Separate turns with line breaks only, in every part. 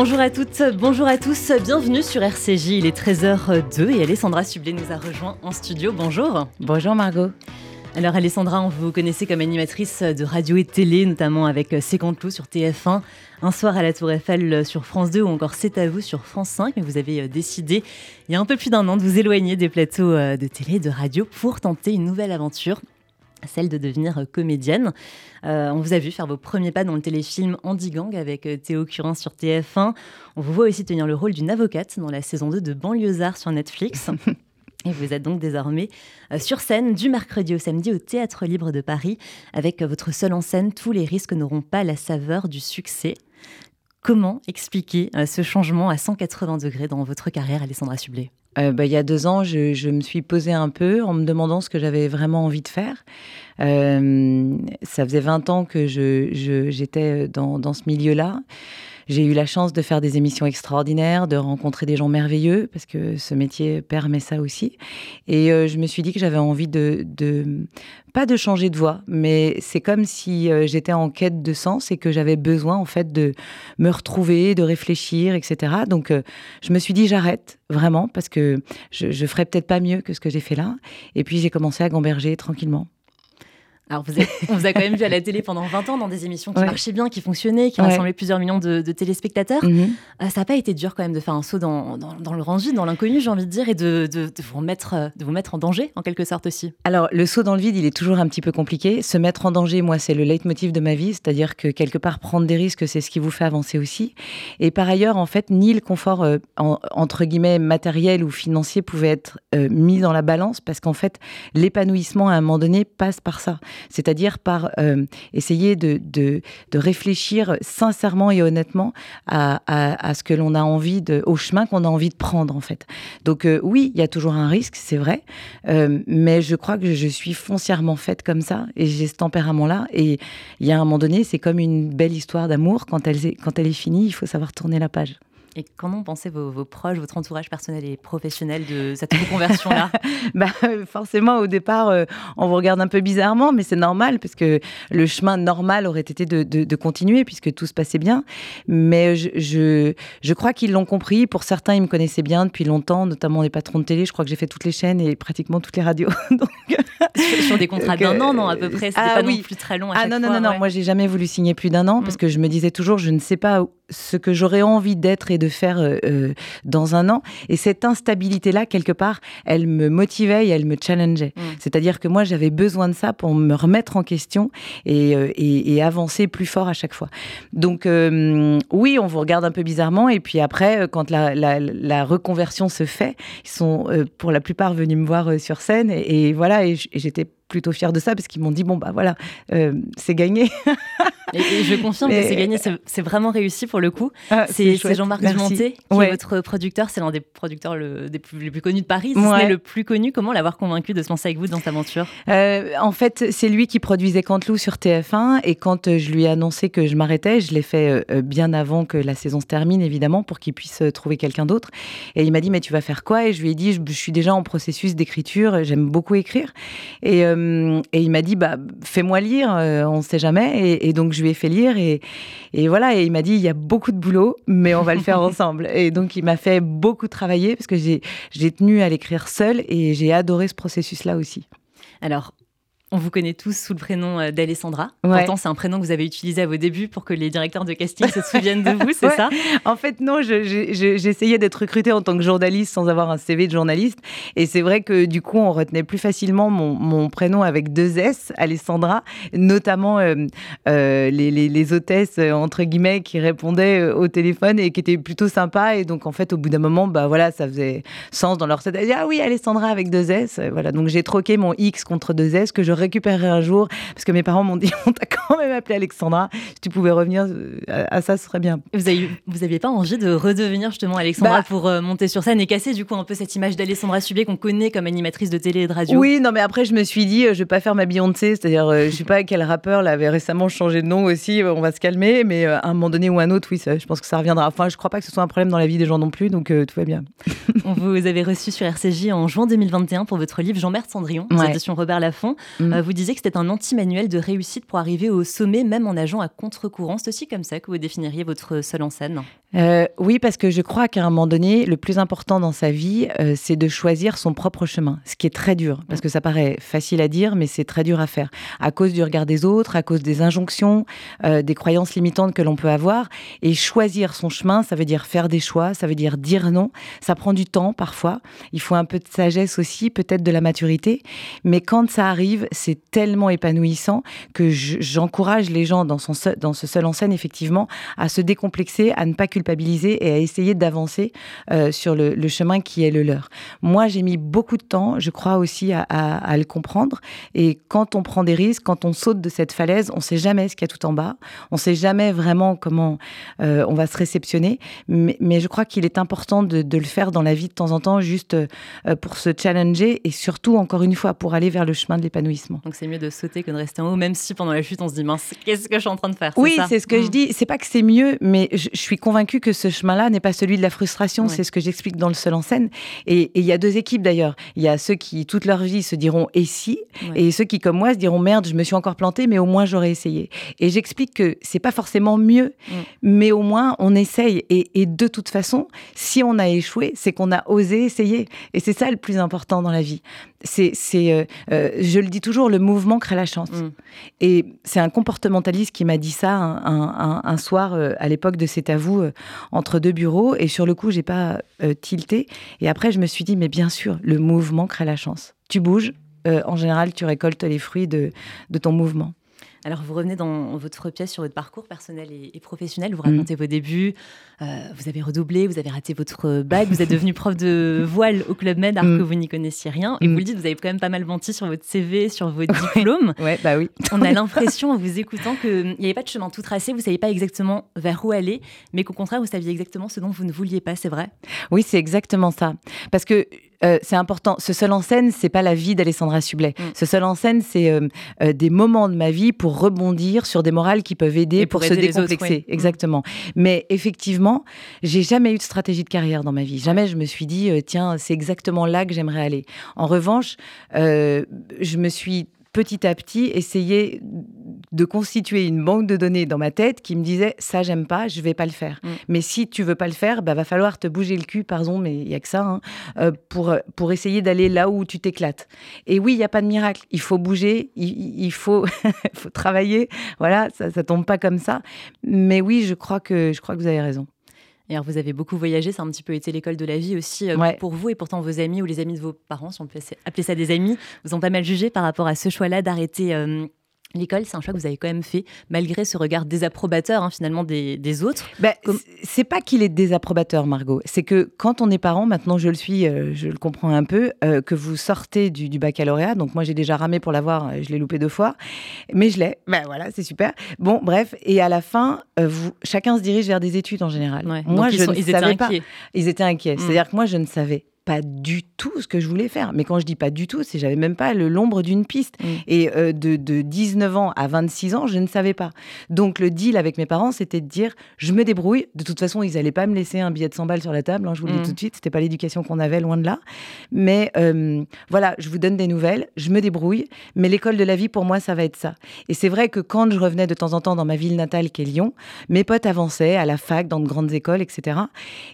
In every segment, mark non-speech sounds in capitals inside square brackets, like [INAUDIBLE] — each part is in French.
Bonjour à toutes, bonjour à tous, bienvenue sur RCJ. Il est 13h02 et Alessandra Sublet nous a rejoint en studio. Bonjour.
Bonjour Margot.
Alors Alessandra, on vous connaissez comme animatrice de radio et télé, notamment avec C'est Cantelou sur TF1, Un soir à la Tour Eiffel sur France 2 ou encore C'est à vous sur France 5. Mais vous avez décidé, il y a un peu plus d'un an, de vous éloigner des plateaux de télé et de radio pour tenter une nouvelle aventure celle de devenir comédienne. Euh, on vous a vu faire vos premiers pas dans le téléfilm Andy Gang avec euh, Théo Curin sur TF1. On vous voit aussi tenir le rôle d'une avocate dans la saison 2 de Banlieusard sur Netflix. [LAUGHS] Et vous êtes donc désormais euh, sur scène du mercredi au samedi au Théâtre Libre de Paris avec votre seule en scène Tous les risques n'auront pas la saveur du succès. Comment expliquer ce changement à 180 degrés dans votre carrière, Alessandra Sublet?
Euh, bah, il y a deux ans, je, me suis posée un peu en me demandant ce que j'avais vraiment envie de faire. Euh, ça faisait 20 ans que j'étais dans, dans, ce milieu-là. J'ai eu la chance de faire des émissions extraordinaires, de rencontrer des gens merveilleux, parce que ce métier permet ça aussi. Et euh, je me suis dit que j'avais envie de, pas de changer de voie, mais c'est comme si euh, j'étais en quête de sens et que j'avais besoin en fait de me retrouver, de réfléchir, etc. Donc euh, je me suis dit j'arrête vraiment parce que je, je ferais peut-être pas mieux que ce que j'ai fait là. Et puis j'ai commencé à gamberger tranquillement.
Alors, vous on vous a quand même vu à la télé pendant 20 ans dans des émissions qui marchaient bien, qui fonctionnaient, qui rassemblaient plusieurs millions de, téléspectateurs. Mhm. Euh, ça n'a pas été dur quand même de faire un saut dans, dans, le grand vide, dans l'inconnu, j'ai envie de dire, et de, de, vous mettre, de vous mettre en danger, en quelque sorte aussi.
Alors, le saut dans le vide, il est toujours un petit peu compliqué. Se mettre en danger, moi, c'est le leitmotiv de ma vie, c'est-à-dire que quelque part, prendre des risques, c'est ce qui vous fait avancer aussi. Et par ailleurs, en fait, ni le confort, euh, entre guillemets, matériel ou financier pouvait être euh, mis dans la balance, parce qu'en fait, l'épanouissement, à un moment donné, passe par ça c'est-à-dire par euh, essayer de, de, réfléchir sincèrement et honnêtement à, à, ce que l'on a envie de, au chemin qu'on a envie de prendre en fait. Donc euh, oui, il y a toujours un risque, c'est vrai, euh, mais je crois que je suis foncièrement faite comme ça et j'ai ce tempérament-là. Et il y a un moment donné, c'est comme une belle histoire d'amour. Quand elle, quand elle est finie, il faut savoir tourner la page.
Et comment pensaient vos, vos, proches, votre entourage personnel et professionnel de cette reconversion-là [LAUGHS]
bah, Forcément, au départ, euh, on vous regarde un peu bizarrement, mais c'est normal, parce que le chemin normal aurait été de, de, continuer, puisque tout se passait bien. Mais je, je, je crois qu'ils l'ont compris. Pour certains, ils me connaissaient bien depuis longtemps, notamment les patrons de télé. Je crois que j'ai fait toutes les chaînes et pratiquement toutes les radios. [LAUGHS]
Donc... sur, des contrats d'un an, non, à peu près C'était ah, pas oui. non plus très long à
ah,
chaque
non,
non,
non, non, moi, j'ai jamais voulu signer plus d'un an, parce mm. que je me disais toujours, je ne sais pas ce que j'aurais envie d'être et de faire euh, euh, dans un an. Et cette instabilité-là, quelque part, elle me motivait et elle me challengeait. Mm. C'est-à-dire que moi, j'avais besoin de ça pour me remettre en question et, euh, et, avancer plus fort à chaque fois. Donc, oui, on vous regarde un peu bizarrement. Et puis après, quand la, la, reconversion se fait, ils sont pour la plupart venus me voir sur scène. Et, voilà, et j'étais plutôt fière de ça parce qu'ils m'ont dit bon bah voilà c'est gagné. [LAUGHS]
Et, je confirme que c'est gagné, c'est vraiment réussi pour le coup. Ah, c'est Jean-Marc Dumonté qui est votre producteur, c'est l'un des producteurs le, des plus, les plus connus de Paris, si ce le plus connu. Comment l'avoir convaincu de se lancer avec vous dans cette aventure
euh, En fait, c'est lui qui produisait Canteloup sur TF1 et quand euh, je lui ai annoncé que je m'arrêtais, je l'ai fait euh, bien avant que la saison se termine évidemment pour qu'il puisse trouver quelqu'un d'autre. Et il m'a dit mais tu vas faire quoi? Et je lui ai dit je, suis déjà en processus d'écriture, j'aime beaucoup écrire. Et, et il m'a dit bah fais-moi lire, on ne sait jamais. Et, et donc je lui ai fait lire et, et voilà, et il m'a dit il y a beaucoup de boulot, mais on va le faire [LAUGHS] ensemble. Et donc il m'a fait beaucoup travailler parce que j'ai tenu à l'écrire seul et j'ai adoré ce processus-là aussi.
Alors, on vous connaît tous sous le prénom euh, d'Alessandra. Pourtant, c'est un prénom que vous avez utilisé à vos débuts pour que les directeurs de casting se souviennent de vous, c'est [LAUGHS] ça?
En fait, non, j'essayais d'être recrutée en tant que journaliste sans avoir un CV de journaliste. Et c'est vrai que du coup, on retenait plus facilement mon, prénom avec deux S, Alessandra, notamment euh, euh, les, hôtesses, entre guillemets, qui répondaient au téléphone et qui étaient plutôt sympas. Et donc, en fait, au bout d'un moment, bah voilà, ça faisait sens dans leur tête. Ah oui, Alessandra avec deux S. Voilà, donc j'ai troqué mon X contre deux S que je récupérerai un jour, parce que mes parents m'ont dit, [LAUGHS] on t'a quand même appelé Alexandra, si tu pouvais revenir euh, à, ça, ce serait bien.
Vous vous aviez pas envie de redevenir justement Alexandra bah pour euh, monter sur scène et casser du coup un peu cette image d'Alexandra Subier qu'on connaît comme animatrice de télé et de radio?
Oui, non mais après je me suis dit, euh, je vais pas faire ma Beyoncé, c'est-à-dire je sais pas quel rappeur là, avait récemment changé de nom aussi, on va se calmer, mais à un moment donné ou un autre, oui, ça, je pense que ça reviendra. Enfin, je crois pas que ce soit un problème dans la vie des gens non plus, donc tout va bien. [LAUGHS]
on vous avez reçu sur RCJ en juin 2021 pour votre livre Jean-Bert Cendrillon, ouais. éditions Robert Laffont. Vous disiez que c'était un anti-manuel de réussite pour arriver au sommet, même en nageant à contre-courant. C'est aussi comme ça que vous définiriez votre seul en scène?
Euh, oui, parce que je crois qu'à un moment donné, le plus important dans sa vie, euh, c'est de choisir son propre chemin, ce qui est très dur, parce que ça paraît facile à dire, mais c'est très dur à faire, à cause du regard des autres, à cause des injonctions, euh, des croyances limitantes que l'on peut avoir. Et choisir son chemin, ça veut dire faire des choix, ça veut dire dire non. Ça prend du temps parfois. Il faut un peu de sagesse aussi, peut-être de la maturité. Mais quand ça arrive, c'est tellement épanouissant que j'encourage les gens dans, ce seul en scène, effectivement, à se décomplexer, à ne pas culpabiliser et à essayer d'avancer euh, sur le, chemin qui est le leur. Moi, j'ai mis beaucoup de temps, je crois aussi, à, le comprendre. Et quand on prend des risques, quand on saute de cette falaise, on ne sait jamais ce qu'il y a tout en bas. On ne sait jamais vraiment comment euh, on va se réceptionner. Mais, je crois qu'il est important de, le faire dans la vie de temps en temps, juste euh, pour se challenger et surtout, encore une fois, pour aller vers le chemin de l'épanouissement.
Donc c'est mieux de sauter que de rester en haut, même si pendant la chute, on se dit, mince, qu'est-ce que je suis en train de faire
Oui, c'est ce que je mm. dis. C'est pas que c'est mieux, mais je, je suis convaincue que ce chemin-là n'est pas celui de la frustration. C'est ce que j'explique dans le seul en scène. Et il y a deux équipes d'ailleurs. Il y a ceux qui, toute leur vie, se diront et si, et ceux qui, comme moi, se diront merde, je me suis encore planté, mais au moins j'aurais essayé. Et j'explique que c'est pas forcément mieux, mais au moins on essaye. Et, de toute façon, si on a échoué, c'est qu'on a osé essayer. Et c'est ça le plus important dans la vie. C'est, euh, euh, je le dis toujours, le mouvement crée la chance. Mm. Et c'est un comportementaliste qui m'a dit ça un, soir euh, à l'époque de C'est à vous entre deux bureaux et sur le coup, j'ai pas euh, tilté. Et après, je me suis dit, mais bien sûr, le mouvement crée la chance. Tu bouges, euh, en général, tu récoltes les fruits de, de ton mouvement.
Alors, vous revenez dans votre pièce sur votre parcours personnel et, professionnel. Vous racontez mm. vos débuts. Euh, vous avez redoublé, vous avez raté votre bac, vous êtes devenu prof de voile au Club Med alors mm. que vous n'y connaissiez rien. Et vous mm. le dites, vous avez quand même pas mal menti sur votre CV, sur vos [LAUGHS] diplômes.
ouais, bah oui. [LAUGHS]
On a l'impression, en vous écoutant, qu'il n'y avait pas de chemin tout tracé. Vous ne saviez pas exactement vers où aller, mais qu'au contraire, vous saviez exactement ce dont vous ne vouliez pas. C'est vrai?
Oui, c'est exactement ça. Parce que euh, c'est important. Ce seul en scène, c'est pas la vie d'Alessandra Sublet. Mm. Ce seul en scène, c'est euh, euh, des moments de ma vie pour rebondir sur des morales qui peuvent aider pour, se décomplexer. Mm. Exactement. Mais effectivement, j'ai jamais eu de stratégie de carrière dans ma vie. Jamais je me suis dit, tiens, c'est exactement là que j'aimerais aller. En revanche, je me suis petit à petit essayer de constituer une banque de données dans ma tête qui me disait ça j'aime pas, je vais pas le faire. Mm. Mais si tu veux pas le faire, bah va falloir te bouger le cul, pardon, mais il y a que ça hein, euh, pour pour essayer d'aller là où tu t'éclates. Et oui, il y a pas de miracle. Il faut bouger, il, faut [LAUGHS] faut travailler. Voilà, ça ça tombe pas comme ça. Mais oui, je crois que je crois que vous avez raison.
Et alors, vous avez beaucoup voyagé, ça a un petit peu été l'école de la vie aussi euh, pour vous, et pourtant vos amis ou les amis de vos parents, si on peut appeler ça des amis, vous ont pas mal jugé par rapport à ce choix-là d'arrêter euh, L'école, c'est un choix que vous avez quand même fait, malgré ce regard désapprobateur hein, finalement des, autres.
Bah, C'est pas qu'il est désapprobateur, Margot. C'est que quand on est parent, maintenant je le suis, euh, je le comprends un peu, euh, que vous sortez du, baccalauréat. Donc moi j'ai déjà ramé pour l'avoir, euh, je l'ai loupé deux fois, mais je l'ai. Ben voilà, c'est super. Bon, bref, et à la fin, vous, chacun se dirige vers des études en général.
Moi, je ne ils savais pas.
Ils étaient inquiets. Mm. C'est-à-dire que moi je ne savais pas du tout ce que je voulais faire. Mais quand je dis pas du tout, c'est j'avais même pas l'ombre d'une piste. Mm. Et euh, de, 19 ans à 26 ans, je ne savais pas. Donc le deal avec mes parents, c'était de dire je me débrouille. De toute façon, ils allaient pas me laisser un billet de 100 balles sur la table. Hein, je vous le dis mm. tout de suite, c'était pas l'éducation qu'on avait, loin de là. Mais euh, voilà, je vous donne des nouvelles, je me débrouille. Mais l'école de la vie, pour moi, ça va être ça. Et c'est vrai que quand je revenais de temps en temps dans ma ville natale, qui est Lyon, mes potes avançaient à la fac, dans de grandes écoles, etc.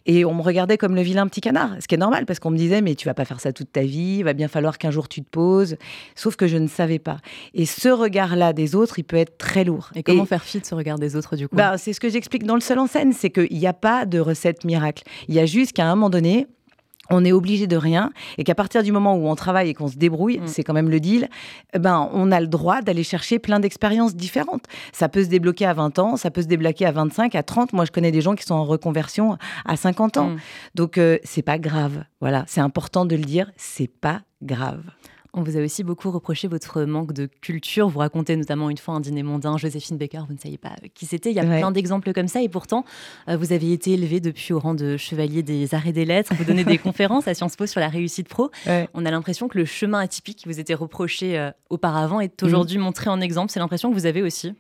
Et on me regardait comme le vilain petit canard, ce qui est normal parce qu'on me disait, mais tu vas pas faire ça toute ta vie, il va bien falloir qu'un jour tu te poses. Sauf que je ne savais pas. Et ce regard-là des autres, il peut être très lourd.
Et comment faire fi de ce regard des autres, du coup?
Bah, C'est ce que j'explique dans le seul en scène, c'est qu'il n'y a pas de recette miracle. Il y a juste qu'à un moment donné, on est obligé de rien et qu'à partir du moment où on travaille et qu'on se débrouille, mm. c'est quand même le deal, eh ben on a le droit d'aller chercher plein d'expériences différentes. Ça peut se débloquer à 20 ans, ça peut se débloquer à 25, à 30. Moi, je connais des gens qui sont en reconversion à 50 ans. Mm. Donc euh, c'est pas grave. Voilà, c'est important de le dire, c'est pas grave.
On vous a aussi beaucoup reproché votre manque de culture. Vous racontez notamment une fois un dîner mondain, Joséphine Baker, vous ne saviez pas qui c'était. Il y a plein d'exemples comme ça. Et pourtant, euh, vous avez été élevé depuis au rang de chevalier des arts et des lettres. Vous donnez des [LAUGHS] conférences à Sciences Po sur la réussite pro. On a l'impression que le chemin atypique qui vous était reproché euh, auparavant est aujourd'hui mhm. montré en exemple. C'est l'impression que vous avez aussi?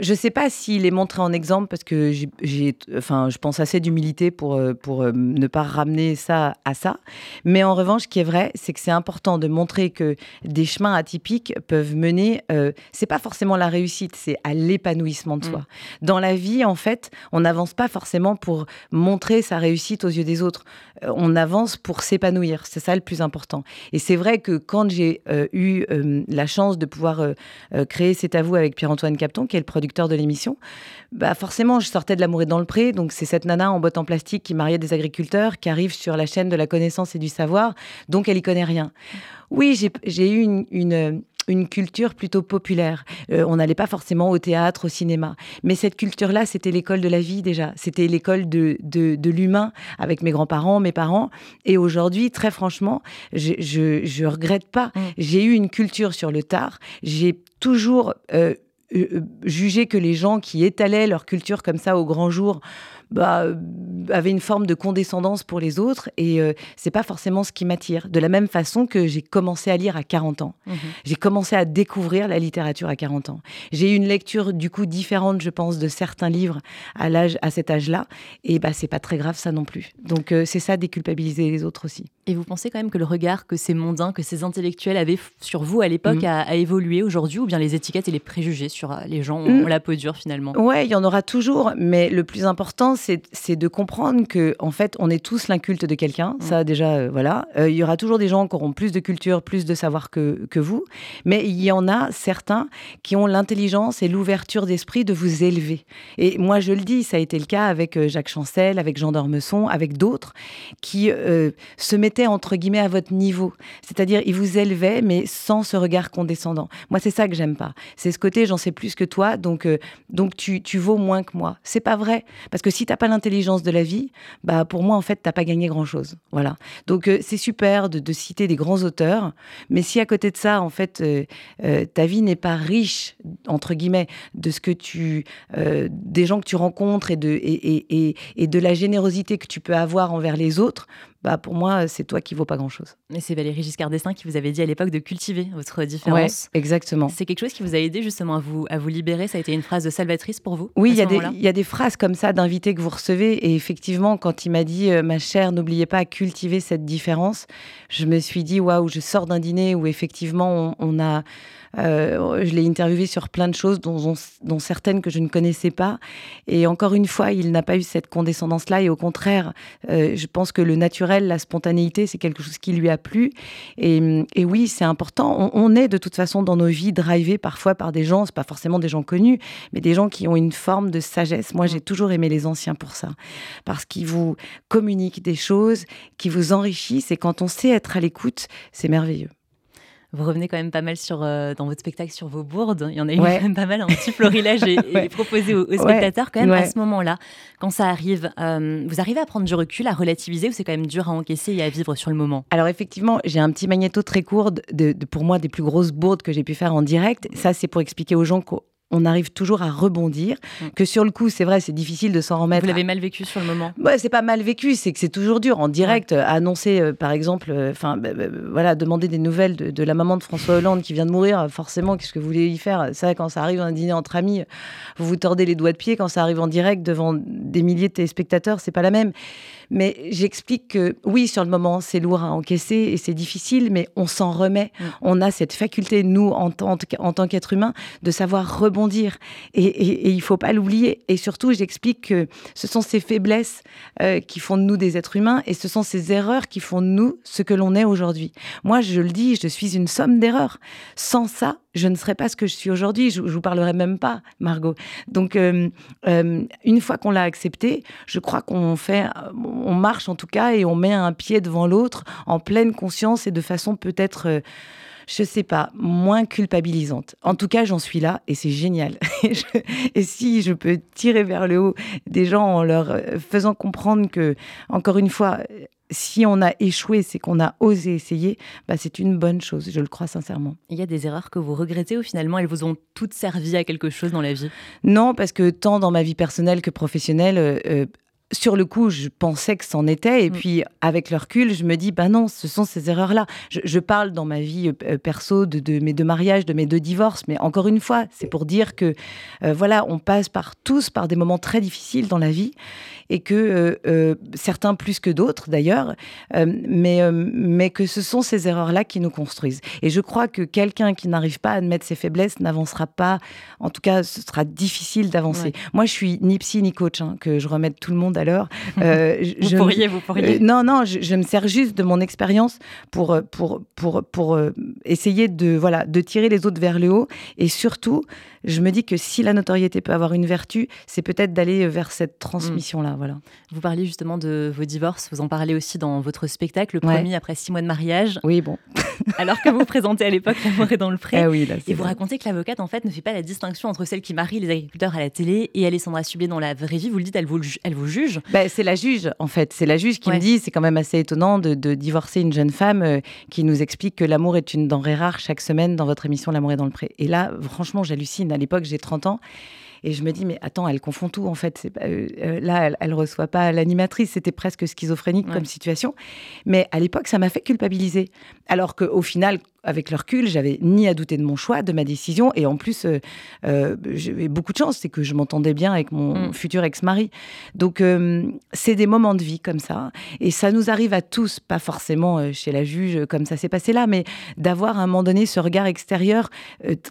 Je ne sais pas s'il est montré en exemple parce que j'ai, enfin, je pense assez d'humilité pour, euh, pour ne pas ramener ça à ça. Mais en revanche, ce qui est vrai, c'est que c'est important de montrer que que des chemins atypiques peuvent mener, euh, c'est pas forcément la réussite, c'est à l'épanouissement de soi. Mm. Dans la vie, en fait, on n'avance pas forcément pour montrer sa réussite aux yeux des autres. Euh, on avance pour s'épanouir. C'est ça le plus important. Et c'est vrai que quand j'ai euh, eu la chance de pouvoir créer C'est à avec Pierre-Antoine Capton, qui est le producteur de l'émission, bah forcément, je sortais de l'amour et dans le pré. Donc, c'est cette nana en botte en plastique qui mariait des agriculteurs, qui arrive sur la chaîne de la connaissance et du savoir. Donc, elle y connaît rien. Oui, j'ai eu une, culture plutôt populaire. Euh, on n'allait pas forcément au théâtre, au cinéma. Mais cette culture-là, c'était l'école de la vie déjà. C'était l'école de, de, l'humain avec mes grands-parents, mes parents. Et aujourd'hui, très franchement, je, je, regrette pas. Mm. J'ai eu une culture sur le tard. J'ai toujours euh, euh, jugé que les gens qui étalaient leur culture comme ça au grand jour bah, avait une forme de condescendance pour les autres et euh, c'est pas forcément ce qui m'attire. De la même façon que j'ai commencé à lire à 40 ans. Mhm. J'ai commencé à découvrir la littérature à 40 ans. J'ai eu une lecture du coup différente, je pense, de certains livres à l'âge à cet âge-là et bah c'est pas très grave ça non plus. Donc euh, c'est ça déculpabiliser les autres aussi.
Et vous pensez quand même que le regard que ces mondains, que ces intellectuels avaient sur vous à l'époque mhm. a, évolué aujourd'hui ou bien les étiquettes et les préjugés sur euh, les gens ont, mm. la peau dure finalement?
Ouais, il y en aura toujours, mais le plus important c'est de comprendre que en fait, on est tous l'inculte de quelqu'un. Mm. Ça, déjà, euh, voilà. Euh, il y aura toujours des gens qui auront plus de culture, plus de savoir que, que vous. Mais il y en a certains qui ont l'intelligence et l'ouverture d'esprit de vous élever. Et moi, je le dis, ça a été le cas avec euh, Jacques Chancel, avec Jean d'Ormesson, avec d'autres qui se mettaient entre guillemets à votre niveau. C'est-à-dire, ils vous élevaient, mais sans ce regard condescendant. Moi, c'est ça que j'aime pas. C'est ce côté, j'en sais plus que toi, donc, donc tu, tu vaux moins que moi. C'est pas vrai. Parce que si t'as pas l'intelligence de la vie, bah pour moi en fait t'as pas gagné grand chose. Voilà. Donc euh, c'est super de, citer des grands auteurs, mais si à côté de ça en fait euh, euh, ta vie n'est pas riche entre guillemets de ce que tu, des gens que tu rencontres et de et, et, de la générosité que tu peux avoir envers les autres, bah pour moi, c'est toi qui vaut pas grand-chose.
Et c'est Valérie Giscard d'Estaing qui vous avait dit à l'époque de cultiver votre différence.
exactement.
C'est quelque chose qui vous a aidé justement à vous, à vous libérer Ça a été une phrase de salvatrice pour vous
Oui, il y, y, a des phrases comme ça d'invités que vous recevez. Et effectivement, quand il m'a dit, euh, ma chère, n'oubliez pas à cultiver cette différence, je me suis dit, waouh, je sors d'un dîner où effectivement on a euh, je l'ai interviewé sur plein de choses, dont, certaines que je ne connaissais pas. Et encore une fois, il n'a pas eu cette condescendance-là. Et au contraire, euh, je pense que le naturel, la spontanéité, c'est quelque chose qui lui a plu. Et, oui, c'est important. On, est de toute façon dans nos vies drivés parfois par des gens, c'est pas forcément des gens connus, mais des gens qui ont une forme de sagesse. Moi, j'ai toujours aimé les anciens pour ça, parce qu'ils vous communiquent des choses, qui vous enrichissent. Et quand on sait être à l'écoute, c'est merveilleux.
Vous revenez quand même pas mal sur, euh, dans votre spectacle sur vos bourdes. Il y en a eu quand même pas mal, un petit florilège et, proposé aux, spectateurs quand même à ce moment-là. Quand ça arrive, euh, vous arrivez à prendre du recul, à relativiser ou c'est quand même dur à encaisser et à vivre sur le moment?
Alors effectivement, j'ai un petit magnéto très court de, pour moi des plus grosses bourdes que j'ai pu faire en direct. Ça, c'est pour expliquer aux gens qu'au on arrive toujours à rebondir. Mm. Que sur le coup, c'est vrai, c'est difficile de s'en remettre.
Vous l'avez mal vécu sur le moment?
Ouais, c'est pas mal vécu, c'est que c'est toujours dur. En direct, annoncer, euh, par exemple, euh, enfin, bah, bah, voilà, demander des nouvelles de, la maman de François Hollande qui vient de mourir, forcément, qu'est-ce que vous voulez y faire? Ça, quand ça arrive à un dîner entre amis, vous vous tordez les doigts de pied. Quand ça arrive en direct devant des milliers de téléspectateurs, c'est pas la même. Mais j'explique que oui, sur le moment, c'est lourd à encaisser et c'est difficile, mais on s'en remet. Mm. On a cette faculté, nous, en, tant, en tant qu'être humain, de savoir rebondir. Et, et, et il faut pas l'oublier. Et surtout, j'explique que ce sont ces faiblesses euh, qui font de nous des êtres humains et ce sont ces erreurs qui font de nous ce que l'on est aujourd'hui. Moi, je le dis, je suis une somme d'erreurs. Sans ça, je ne serais pas ce que je suis aujourd'hui. Je, ne vous parlerai même pas, Margot. Donc, euh, euh, une fois qu'on l'a accepté, je crois qu'on fait, on marche en tout cas et on met un pied devant l'autre en pleine conscience et de façon peut-être euh, je sais pas, moins culpabilisante. En tout cas, j'en suis là et c'est génial. [LAUGHS] et si je peux tirer vers le haut des gens en leur faisant comprendre que, encore une fois, si on a échoué, c'est qu'on a osé essayer, bah c'est une bonne chose, je le crois sincèrement.
Il y a des erreurs que vous regrettez ou finalement elles vous ont toutes servi à quelque chose dans la vie?
Non, parce que tant dans ma vie personnelle que professionnelle, euh, sur le coup, je pensais que c'en était. Et mm. puis, avec le recul, je me dis, ben non, ce sont ces erreurs-là. Je, parle dans ma vie euh, perso de, mes deux mariages, de mes deux divorces. Mais encore une fois, c'est pour dire que, euh, voilà, on passe par tous par des moments très difficiles dans la vie. Et que euh, certains plus que d'autres, d'ailleurs. mais, mais que ce sont ces erreurs-là qui nous construisent. Et je crois que quelqu'un qui n'arrive pas à admettre ses faiblesses n'avancera pas. En tout cas, ce sera difficile d'avancer. Moi, je suis ni psy ni coach, hein, que je remette tout le monde l'heure.
Euh, [LAUGHS] vous pourriez, vous pourriez.
Euh, non, non, je, me sers juste de mon expérience pour, euh, pour, pour, pour essayer de, voilà, de tirer les autres vers le haut. Et surtout, je me dis que si la notoriété peut avoir une vertu, c'est peut-être d'aller vers cette transmission-là. Voilà.
Vous parliez justement de vos divorces, vous en parlez aussi dans votre spectacle, le premier après six mois de mariage.
Oui, bon. [LAUGHS]
Alors que vous présentez à l'époque L'amour est dans le pré.
Ah oui,
et vous racontez que l'avocate, en fait, ne fait pas la distinction entre celle qui marie les agriculteurs à la télé et Alessandra Sublet dans la vraie vie. Vous le dites, elle vous, elle vous juge.
Ben, c'est la juge, en fait. C'est la juge qui me dit, c'est quand même assez étonnant de, divorcer une jeune femme euh, qui nous explique que l'amour est une denrée rare chaque semaine dans votre émission L'amour est dans le pré. Et là, franchement, j'hallucine. À l'époque, j'ai 30 ans. Et je me dis, mais attends, elle confond tout en fait. C'est euh, euh, là, elle, ne reçoit pas l'animatrice. C'était presque schizophrénique comme situation. Mais à l'époque, ça m'a fait culpabiliser. Alors qu'au final, avec le recul, j'avais ni à douter de mon choix, de ma décision, et en plus, euh, euh, j'avais beaucoup de chance, c'est que je m'entendais bien avec mon mm. futur ex-mari. Donc, euh, c'est des moments de vie comme ça, et ça nous arrive à tous, pas forcément chez la juge comme ça s'est passé là, mais d'avoir à un moment donné ce regard extérieur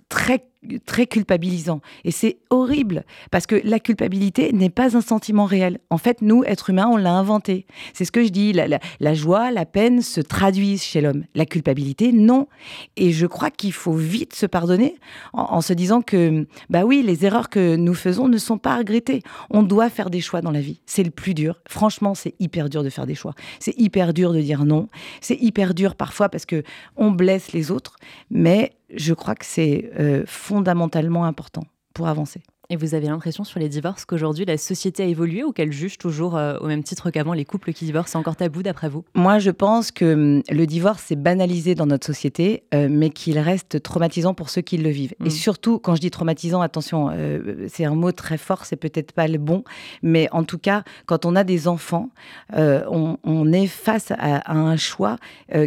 très très culpabilisant. Et c'est horrible, parce que la culpabilité n'est pas un sentiment réel. En fait, nous, êtres humains, on l'a inventé. C'est ce que je dis, la, la joie, la peine se traduisent chez l'homme. La culpabilité, non. Et je crois qu'il faut vite se pardonner en, se disant que, bah oui, les erreurs que nous faisons ne sont pas regrettées. On doit faire des choix dans la vie. C'est le plus dur. Franchement, c'est hyper dur de faire des choix. C'est hyper dur de dire non. C'est hyper dur parfois parce que on blesse les autres. Mais je crois que c'est euh, fondamentalement important pour avancer.
Et vous avez l'impression sur les divorces qu'aujourd'hui la société a évolué ou qu'elle juge toujours euh, au même titre qu'avant les couples qui divorcent? C'est encore tabou d'après vous?
Moi je pense que hum, le divorce est banalisé dans notre société, euh, mais qu'il reste traumatisant pour ceux qui le vivent. Et mm. surtout, quand je dis traumatisant, attention, euh, c'est un mot très fort, c'est peut-être pas le bon, mais en tout cas, quand on a des enfants, on, est face à un choix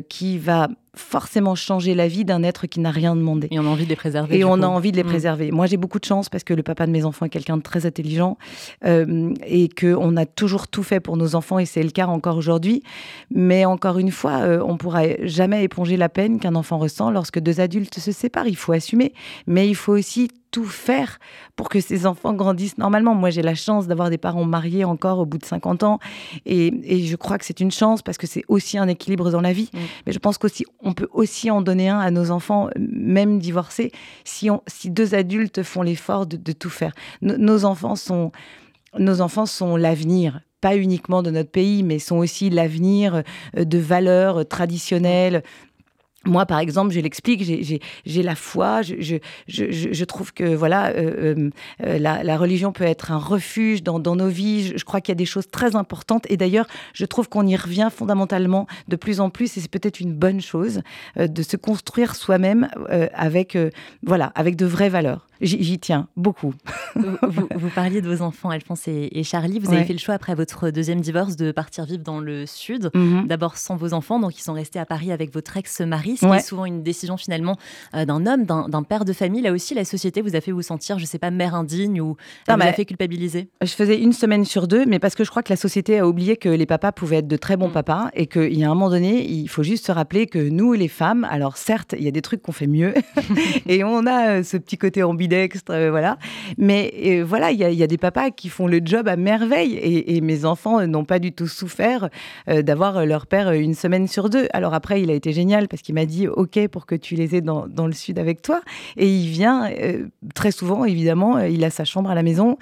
qui va forcément changer la vie d'un être qui n'a rien demandé.
Et on a envie de les préserver.
Et on a envie de les mm. préserver. Moi, j'ai beaucoup de chance parce que le papa de mes enfants est quelqu'un de très intelligent euh, et qu'on a toujours tout fait pour nos enfants et c'est le cas encore aujourd'hui. Mais encore une fois, euh, on pourra jamais éponger la peine qu'un enfant ressent lorsque deux adultes se séparent. Il faut assumer, mais il faut aussi tout faire pour que ces enfants grandissent normalement. Moi, j'ai la chance d'avoir des parents mariés encore au bout de 50 ans. Et, je crois que c'est une chance parce que c'est aussi un équilibre dans la vie. Mm. Mais je pense qu'aussi, on peut aussi en donner un à nos enfants, même divorcés, si, on, si deux adultes font l'effort de, tout faire. nos enfants sont, nos enfants sont l'avenir pas uniquement de notre pays, mais sont aussi l'avenir euh, de valeurs traditionnelles, moi, par exemple, je l'explique, j'ai la foi, je, je, je, je, trouve que voilà, euh, euh, euh, la, la, religion peut être un refuge dans, dans nos vies. Je, crois qu'il y a des choses très importantes. Et d'ailleurs, je trouve qu'on y revient fondamentalement de plus en plus, et c'est peut-être une bonne chose de se construire soi-même avec, voilà, avec de vraies valeurs. J'y tiens beaucoup.
vous, vous, parliez de vos enfants, Alphonse et, Charlie. Vous avez fait le choix, après votre deuxième divorce, de partir vivre dans le sud. Mhm. D'abord sans vos enfants, donc ils sont restés à Paris avec votre ex-mari, ce qui est souvent une décision finalement euh, d'un homme, d'un père de famille. Là aussi, la société vous a fait vous sentir, je ne sais pas, mère indigne ou ça vous a fait culpabiliser?
Je faisais une semaine sur deux, mais parce que je crois que la société a oublié que les papas pouvaient être de très bons mm. papas et qu'il y a un moment donné, il faut juste se rappeler que nous, les femmes, alors certes, il y a des trucs qu'on fait mieux [LAUGHS] [LAUGHS] et on a euh, ce petit côté ambigu euh, voilà. Mais euh, voilà, il y, a des papas qui font le job à merveille et, mes enfants n'ont pas du tout souffert euh, d'avoir leur père une semaine sur deux. Alors après, il a été génial parce qu'il m'a dit OK pour que tu les aies dans, le sud avec toi. Et il vient très souvent, évidemment, il a sa chambre à la maison.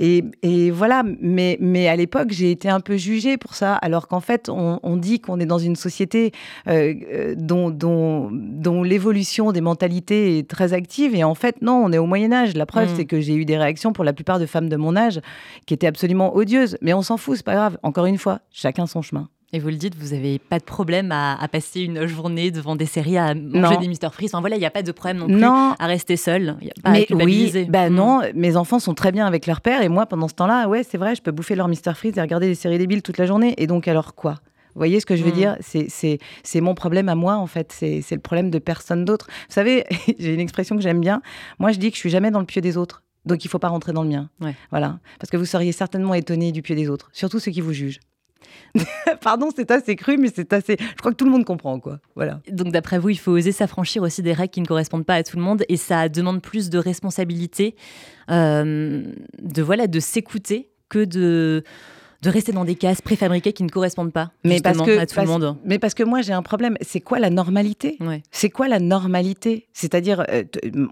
Et, voilà, mais, mais à l'époque, j'ai été un peu jugée pour ça, alors qu'en fait, on, dit qu'on est dans une société dont, dont, dont l'évolution des mentalités est très active. Et en fait, non, on est au Moyen Âge. La preuve, mm. c'est que j'ai eu des réactions pour la plupart de femmes de mon âge qui étaient absolument odieuses. Mais on s'en fout, c'est pas grave. Encore une fois, chacun son chemin.
Et vous le dites, vous n'avez pas de problème à, passer une journée devant des séries, à manger des Mister Freeze. Enfin, voilà, il n'y a pas de problème non plus à rester seul.
mais oui, bah non, mes enfants sont très bien avec leur père et moi, pendant ce temps-là, ouais, c'est vrai, je peux bouffer leur Mister Freeze et regarder des séries débiles toute la journée. Et donc, alors quoi? Vous voyez ce que je veux mm. dire? C'est mon problème à moi, en fait. C'est le problème de personne d'autre. Vous savez, [LAUGHS] j'ai une expression que j'aime bien. Moi, je dis que je suis jamais dans le pied des autres. Donc, il ne faut pas rentrer dans le mien. Voilà. Parce que vous seriez certainement étonné du pied des autres, surtout ceux qui vous jugent. [LAUGHS] Pardon, c'est assez cru, mais c'est assez. Je crois que tout le monde comprend, quoi. Voilà.
Donc, d'après vous, il faut oser s'affranchir aussi des règles qui ne correspondent pas à tout le monde, et ça demande plus de responsabilité, euh, de voilà, de s'écouter que de de rester dans des cases préfabriquées qui ne correspondent pas mais parce que, à tout le monde.
Mais parce que moi, j'ai un problème. C'est quoi la normalité? C'est quoi la normalité? C'est-à-dire, euh,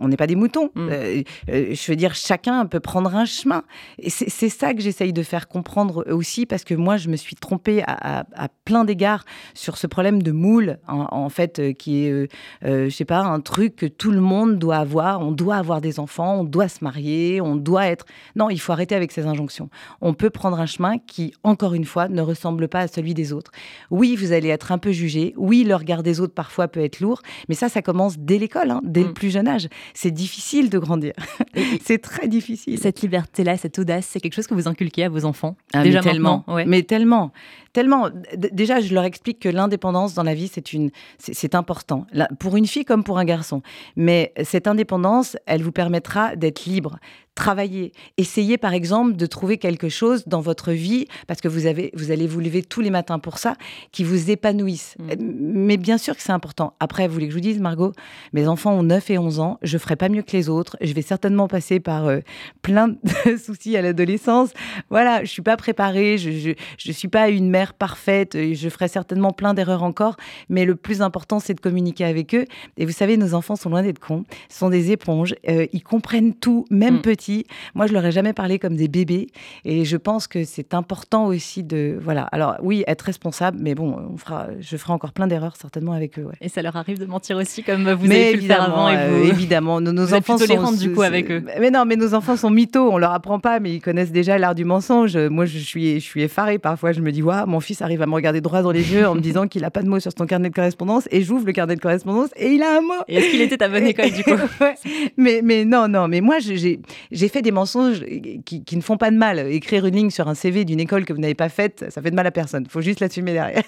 on n'est pas des moutons. Mm. Euh, euh, je veux dire, chacun peut prendre un chemin. Et c'est ça que j'essaye de faire comprendre aussi, parce que moi, je me suis trompée à, plein d'égards sur ce problème de moule, en, fait, qui est, je sais pas, un truc que tout le monde doit avoir. On doit avoir des enfants, on doit se marier, on doit être. Non, il faut arrêter avec ces injonctions. On peut prendre un chemin qui qui, encore une fois, ne ressemble pas à celui des autres. Oui, vous allez être un peu jugé. Oui, le regard des autres parfois peut être lourd. Mais ça, ça commence dès l'école, hein, dès le mm. plus jeune âge. C'est difficile de grandir. [LAUGHS] c'est très difficile.
Cette liberté-là, cette audace, c'est quelque chose que vous inculquez à vos enfants
ah, Déjà mais tellement. Mais tellement. Tellement. Déjà, je leur explique que l'indépendance dans la vie, c'est une, c'est important. Pour une fille comme pour un garçon. Mais cette indépendance, elle vous permettra d'être libre, travailler. Essayez par exemple de trouver quelque chose dans votre vie, parce que vous, avez, vous allez vous lever tous les matins pour ça, qui vous épanouisse. Mm. Mais bien sûr que c'est important. Après, vous voulez que je vous dise, Margot, mes enfants ont 9 et 11 ans, je ferai pas mieux que les autres, je vais certainement passer par euh, plein de [LAUGHS] soucis à l'adolescence. Voilà, je suis pas préparée, je, je, je, suis pas une mère parfaite, je ferai certainement plein d'erreurs encore, mais le plus important, c'est de communiquer avec eux. Et vous savez, nos enfants sont loin d'être cons, ce sont des éponges, euh, ils comprennent tout, même mm. petit moi, je leur ai jamais parlé comme des bébés. Et je pense que c'est important aussi de. Voilà. Alors, oui, être responsable, mais bon, on fera, je ferai encore plein d'erreurs certainement avec eux.
Et ça leur arrive de mentir aussi, comme vous avez pu le faire avant. Et
vous... évidemment, nos,
vous
enfants
sont. du coup avec eux.
Mais non, mais nos enfants sont mythos. On leur apprend pas, mais ils connaissent déjà l'art du mensonge. Moi, je suis, je suis effarée parfois. Je me dis, waouh, mon fils arrive à me regarder droit dans les yeux en me disant qu'il a pas de mots sur son carnet de correspondance. Et j'ouvre le carnet de correspondance et il a un mot.
Et est-ce qu'il était à bonne école du coup [LAUGHS]
Mais, mais non, non. Mais moi, j'ai fait des mensonges qui, ne font pas de mal. Écrire une ligne sur un CV d'une école que vous n'avez pas faite, ça fait de mal à personne. Il faut juste l'assumer derrière.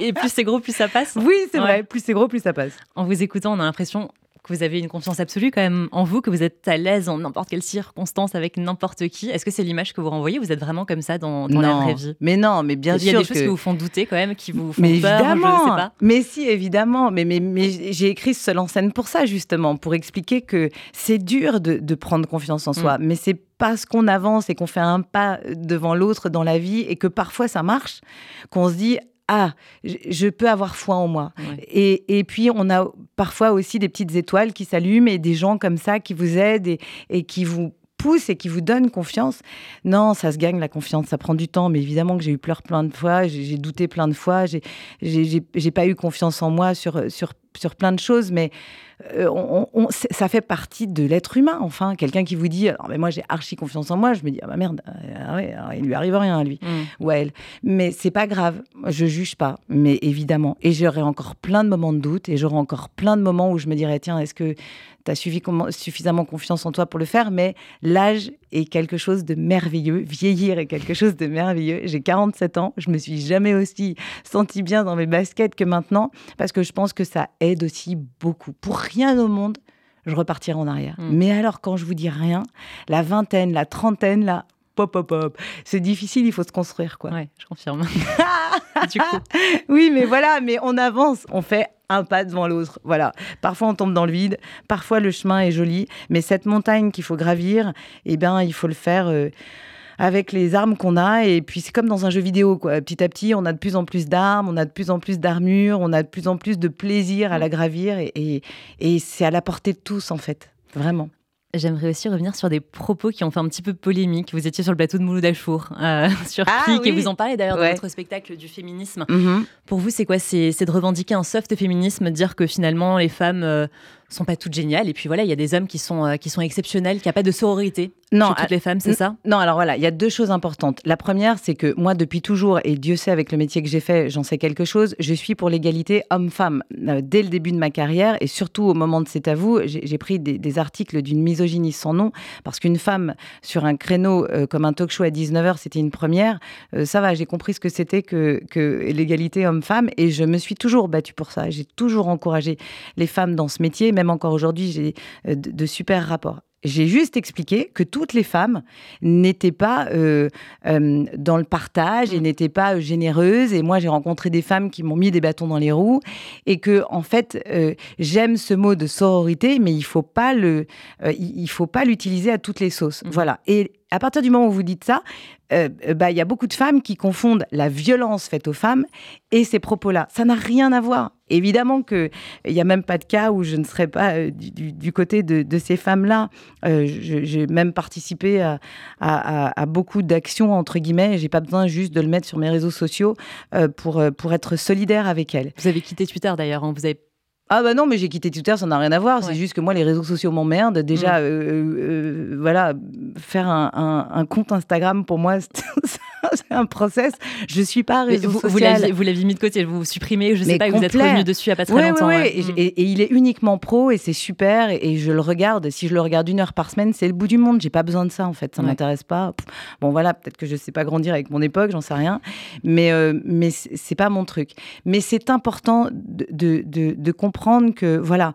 Et plus c'est gros, plus ça passe
Oui, c'est vrai. Plus c'est gros, plus ça passe.
En vous écoutant, on a l'impression que vous avez une confiance absolue quand même en vous, que vous êtes à l'aise en n'importe quelle circonstance avec n'importe qui. Est-ce que c'est l'image que vous renvoyez Vous êtes vraiment comme ça dans, dans la vraie vie?
Mais non, mais bien sûr.
Il y a des choses qui vous font douter quand même, qui vous font
mais
peur,
évidemment.
je sais pas.
Mais si, évidemment. Mais, mais, mais j'ai écrit ce seul en scène pour ça, justement, pour expliquer que c'est dur de, de, prendre confiance en soi, mm. mais c'est parce qu'on avance et qu'on fait un pas devant l'autre dans la vie et que parfois ça marche, qu'on se dit ah, je peux avoir foi en moi. Et, et, puis, on a parfois aussi des petites étoiles qui s'allument et des gens comme ça qui vous aident et, et qui vous poussent et qui vous donnent confiance. Non, ça se gagne la confiance, ça prend du temps, mais évidemment que j'ai eu peur plein de fois, j'ai douté plein de fois, j'ai pas eu confiance en moi sur, sur, sur plein de choses, mais euh, on, ça fait partie de l'être humain, enfin. Quelqu'un qui vous dit, mais moi j'ai archi confiance en moi, je me dis, ah bah merde, euh, ouais, il lui arrive rien à lui mm. ou à elle. Mais c'est pas grave, je juge pas, mais évidemment. Et j'aurai encore plein de moments de doute et j'aurai encore plein de moments où je me dirais, tiens, est-ce que tu as suffisamment confiance en toi pour le faire? Mais l'âge est quelque chose de merveilleux, vieillir est quelque chose de merveilleux. J'ai 47 ans, je me suis jamais aussi senti bien dans mes baskets que maintenant, parce que je pense que ça aide aussi beaucoup. Pour rien au monde, je repartirai en arrière. Hmm. Mais alors, quand je vous dis rien, la vingtaine, la trentaine, là, pop, pop, pop. C'est difficile, il faut se construire, quoi.
Ouais, je confirme. [LAUGHS]
Oui, mais voilà, mais on avance, on fait un pas devant l'autre. Voilà. Parfois, on tombe dans le vide. Parfois, le chemin est joli. Mais cette montagne qu'il faut gravir, eh bien, il faut le faire. Euh, avec les armes qu'on a. Et puis, c'est comme dans un jeu vidéo, quoi. Petit à petit, on a de plus en plus d'armes, on a de plus en plus d'armures, on a de plus en plus de plaisir à la gravir. Et, et, c'est à la portée de tous, en fait. Vraiment.
J'aimerais aussi revenir sur des propos qui ont fait un petit peu polémique. Vous étiez sur le plateau de Mouloud Achour euh, [LAUGHS] sur ah, et vous en parlez d'ailleurs dans votre spectacle du féminisme. Mm-hmm. Pour vous, c'est quoi? C'est de revendiquer un soft féminisme, de dire que finalement les femmes euh, sont pas toutes géniales et puis voilà, il y a des hommes qui sont, euh, qui sont exceptionnels, qui a pas de sororité non, toutes les femmes, c'est ça?
Non, alors voilà, il y a deux choses importantes. La première, c'est que moi, depuis toujours, et Dieu sait avec le métier que j'ai fait, j'en sais quelque chose, je suis pour l'égalité homme-femme. Euh, dès le début de ma carrière, et surtout au moment de C'est à vous, j'ai pris des, articles d'une misogynie sans nom, parce qu'une femme sur un créneau euh, comme un talk show à 19h, c'était une première. Ça va, j'ai compris ce que c'était que, que l'égalité homme-femme, et je me suis toujours battue pour ça. J'ai toujours encouragé les femmes dans ce métier, même encore aujourd'hui, j'ai de super rapports. J'ai juste expliqué que toutes les femmes n'étaient pas euh, euh, dans le partage et mm. n'étaient pas généreuses. Et moi, j'ai rencontré des femmes qui m'ont mis des bâtons dans les roues. Et que, en fait, euh, j'aime ce mot de sororité, mais il faut pas le, il faut pas l'utiliser à toutes les sauces. Mm. Voilà. Et à partir du moment où vous dites ça, euh, euh, bah, il y a beaucoup de femmes qui confondent la violence faite aux femmes et ces propos-là. Ça n'a rien à voir. Évidemment qu'il n'y a même pas de cas où je ne serais pas euh, du, côté de, ces femmes-là. J'ai même participé à, à beaucoup d'actions, entre guillemets, j'ai pas besoin juste de le mettre sur mes réseaux sociaux pour, pour être solidaire avec elles.
Vous avez quitté Twitter d'ailleurs, hein. vous avez
ah bah non, mais j'ai quitté Twitter, ça n'a rien à voir. C'est juste que moi, les réseaux sociaux m'emmerdent. Déjà, mm. euh, euh, voilà, faire un, compte Instagram, pour moi, [LAUGHS] [LAUGHS] c'est un process. Je suis pas réseau
vous,
social.
Vous l'avez mis de côté, vous, vous supprimez, je sais pas, vous êtes revenu dessus a pas très longtemps.
Oui, oui, mm. et, il est uniquement pro et c'est super. Et, je le regarde. Si je le regarde une heure par semaine, c'est le bout du monde. J'ai pas besoin de ça, en fait. Ça m'intéresse pas. Bon, voilà, peut-être que je sais pas grandir avec mon époque, j'en sais rien. Mais, euh, mais c'est pas mon truc. Mais c'est important de, de, de, de comprendre comprendre que, voilà,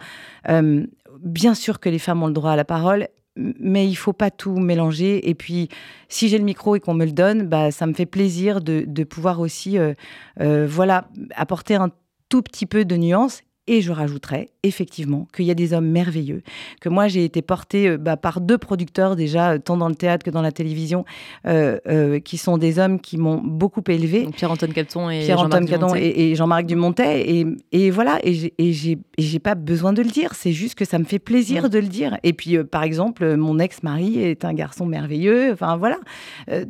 euh, bien sûr que les femmes ont le droit à la parole, mais il faut pas tout mélanger. Et puis, si j'ai le micro et qu'on me le donne, bah, ça me fait plaisir de, pouvoir aussi, euh, euh, voilà, apporter un tout petit peu de nuance et je rajouterais effectivement qu'il y a des hommes merveilleux, que moi j'ai été portée euh, bah, par deux producteurs déjà, euh, tant dans le théâtre que dans la télévision, euh, qui sont des hommes qui m'ont beaucoup élevée.
Pierre-Antoine Capton et
Jean-Marc Dumontet. Et, Jean-Marc Dumontet. Et, et, voilà, et j'ai pas besoin de le dire, c'est juste que ça me fait plaisir de le dire. Et puis par exemple, mon ex-mari est un garçon merveilleux. Enfin voilà,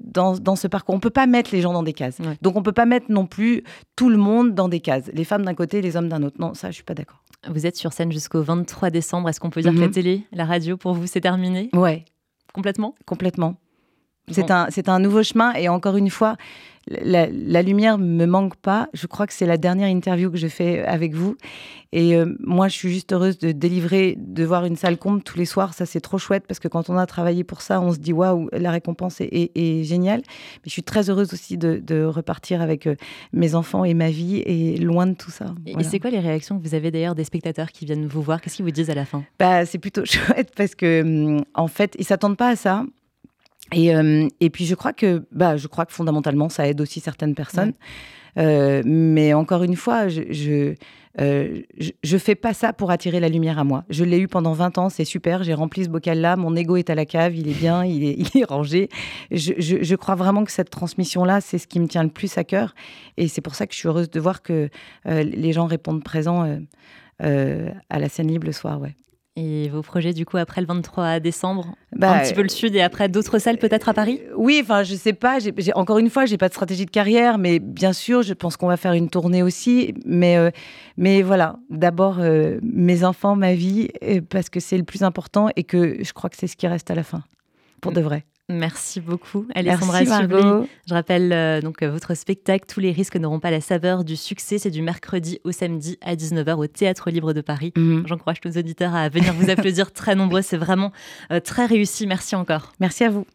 dans, dans, ce parcours, on peut pas mettre les gens dans des cases. Donc on peut pas mettre non plus tout le monde dans des cases. Les femmes d'un côté, les hommes d'un autre. Non, ça je suis pas d'accord.
Vous êtes sur scène jusqu'au 23 décembre. Est-ce qu'on peut dire que la mhm. télé, la radio, pour vous, c'est terminé?
Ouais.
Complètement?
Complètement. C'est un, un nouveau chemin et encore une fois, la, la, lumière me manque pas. Je crois que c'est la dernière interview que je fais avec vous. Et euh, moi, je suis juste heureuse de délivrer, de voir une salle comble tous les soirs. Ça, c'est trop chouette parce que quand on a travaillé pour ça, on se dit waouh, la récompense est, géniale. Mais je suis très heureuse aussi de, repartir avec euh, mes enfants et ma vie et loin de tout ça.
Et, c'est quoi les réactions que vous avez d'ailleurs des spectateurs qui viennent vous voir? Qu'est-ce qu'ils vous disent à la fin?
Bah, C'est plutôt [LAUGHS] chouette parce que, hum, en fait, ils s'attendent pas à ça. Et, euh, et, puis je crois que, bah, je crois que fondamentalement, ça aide aussi certaines personnes. Euh, mais encore une fois, je, je, euh, je, fais pas ça pour attirer la lumière à moi. Je l'ai eu pendant 20 ans, c'est super. J'ai rempli ce bocal-là. Mon ego est à la cave, il est bien, [LAUGHS] il est, il est rangé. Je, je, crois vraiment que cette transmission-là, c'est ce qui me tient le plus à cœur. Et c'est pour ça que je suis heureuse de voir que les gens répondent présents à la scène libre le soir. Ouais.
Et vos projets, du coup, après le 23 décembre bah, Un petit peu le sud et après d'autres salles peut-être à Paris
Oui, enfin, je sais pas. encore une fois, j'ai pas de stratégie de carrière, mais bien sûr, je pense qu'on va faire une tournée aussi. Mais, euh, mais voilà, d'abord, euh, mes enfants, ma vie, parce que c'est le plus important et que je crois que c'est ce qui reste à la fin, pour de vrai.
Merci beaucoup, Alessandra Merci, Je rappelle euh, donc euh, votre spectacle Tous les risques n'auront pas la saveur du succès. C'est du mercredi au samedi à 19h au Théâtre Libre de Paris. Mhm. J'encourage tous nos auditeurs à venir vous applaudir très nombreux. C'est vraiment euh, très réussi. Merci encore.
Merci à vous.